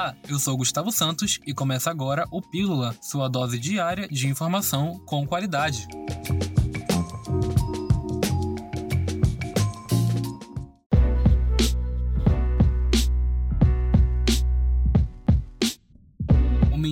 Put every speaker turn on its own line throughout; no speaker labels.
Olá, eu sou Gustavo Santos e começa agora o Pílula, sua dose diária de informação com qualidade.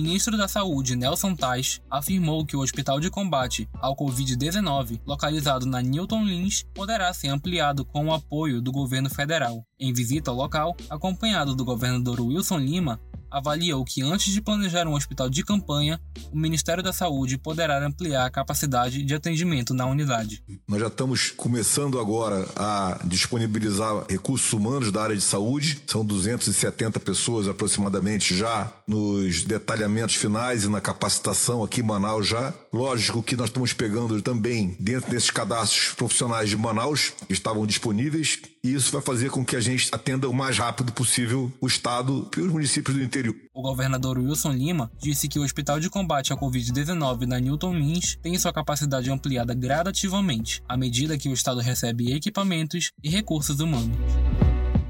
Ministro da Saúde, Nelson Tais, afirmou que o hospital de combate ao Covid-19, localizado na Newton Lins, poderá ser ampliado com o apoio do governo federal. Em visita ao local, acompanhado do governador Wilson Lima, avaliou que antes de planejar um hospital de campanha, o Ministério da Saúde poderá ampliar a capacidade de atendimento na unidade.
Nós já estamos começando agora a disponibilizar recursos humanos da área de saúde. São 270 pessoas aproximadamente já nos detalhamentos finais e na capacitação aqui em Manaus já. Lógico que nós estamos pegando também dentro desses cadastros profissionais de Manaus que estavam disponíveis e isso vai fazer com que a gente atenda o mais rápido possível o estado e os municípios do interior.
O governador Wilson Lima disse que o Hospital de Combate à Covid-19 na Newton Lins tem sua capacidade ampliada gradativamente, à medida que o estado recebe equipamentos e recursos humanos.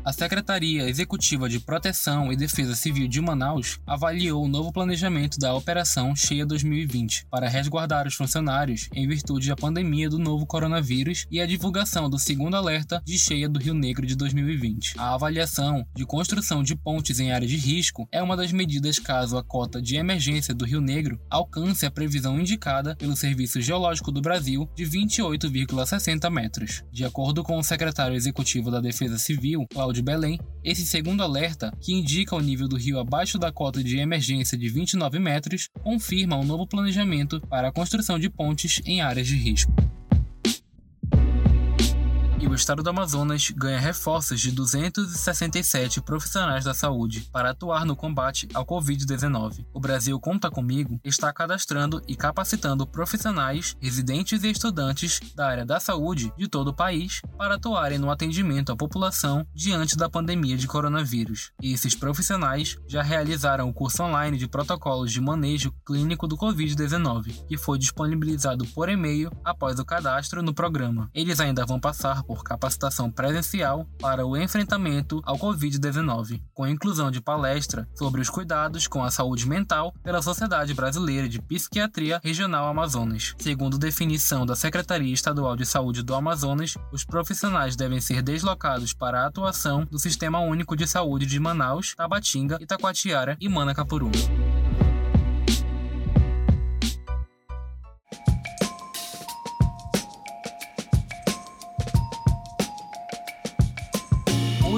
A Secretaria Executiva de Proteção e Defesa Civil de Manaus avaliou o novo planejamento da Operação Cheia 2020 para resguardar os funcionários em virtude da pandemia do novo coronavírus e a divulgação do segundo alerta de cheia do Rio Negro de 2020. A avaliação de construção de pontes em área de risco é uma das medidas caso a cota de emergência do Rio Negro alcance a previsão indicada pelo Serviço Geológico do Brasil de 28,60 metros. De acordo com o secretário executivo da Defesa Civil, Cláudio de Belém, esse segundo alerta, que indica o nível do rio abaixo da cota de emergência de 29 metros, confirma um novo planejamento para a construção de pontes em áreas de risco o estado do Amazonas ganha reforços de 267 profissionais da saúde para atuar no combate ao Covid-19. O Brasil Conta Comigo está cadastrando e capacitando profissionais, residentes e estudantes da área da saúde de todo o país para atuarem no atendimento à população diante da pandemia de coronavírus. E esses profissionais já realizaram o curso online de protocolos de manejo clínico do Covid-19, que foi disponibilizado por e-mail após o cadastro no programa. Eles ainda vão passar por capacitação presencial para o enfrentamento ao Covid-19, com a inclusão de palestra sobre os cuidados com a saúde mental pela Sociedade Brasileira de Psiquiatria Regional Amazonas. Segundo definição da Secretaria Estadual de Saúde do Amazonas, os profissionais devem ser deslocados para a atuação do Sistema Único de Saúde de Manaus, Tabatinga, Itacoatiara e Manacapuru.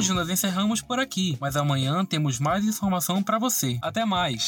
Hoje nós encerramos por aqui, mas amanhã temos mais informação para você. Até mais!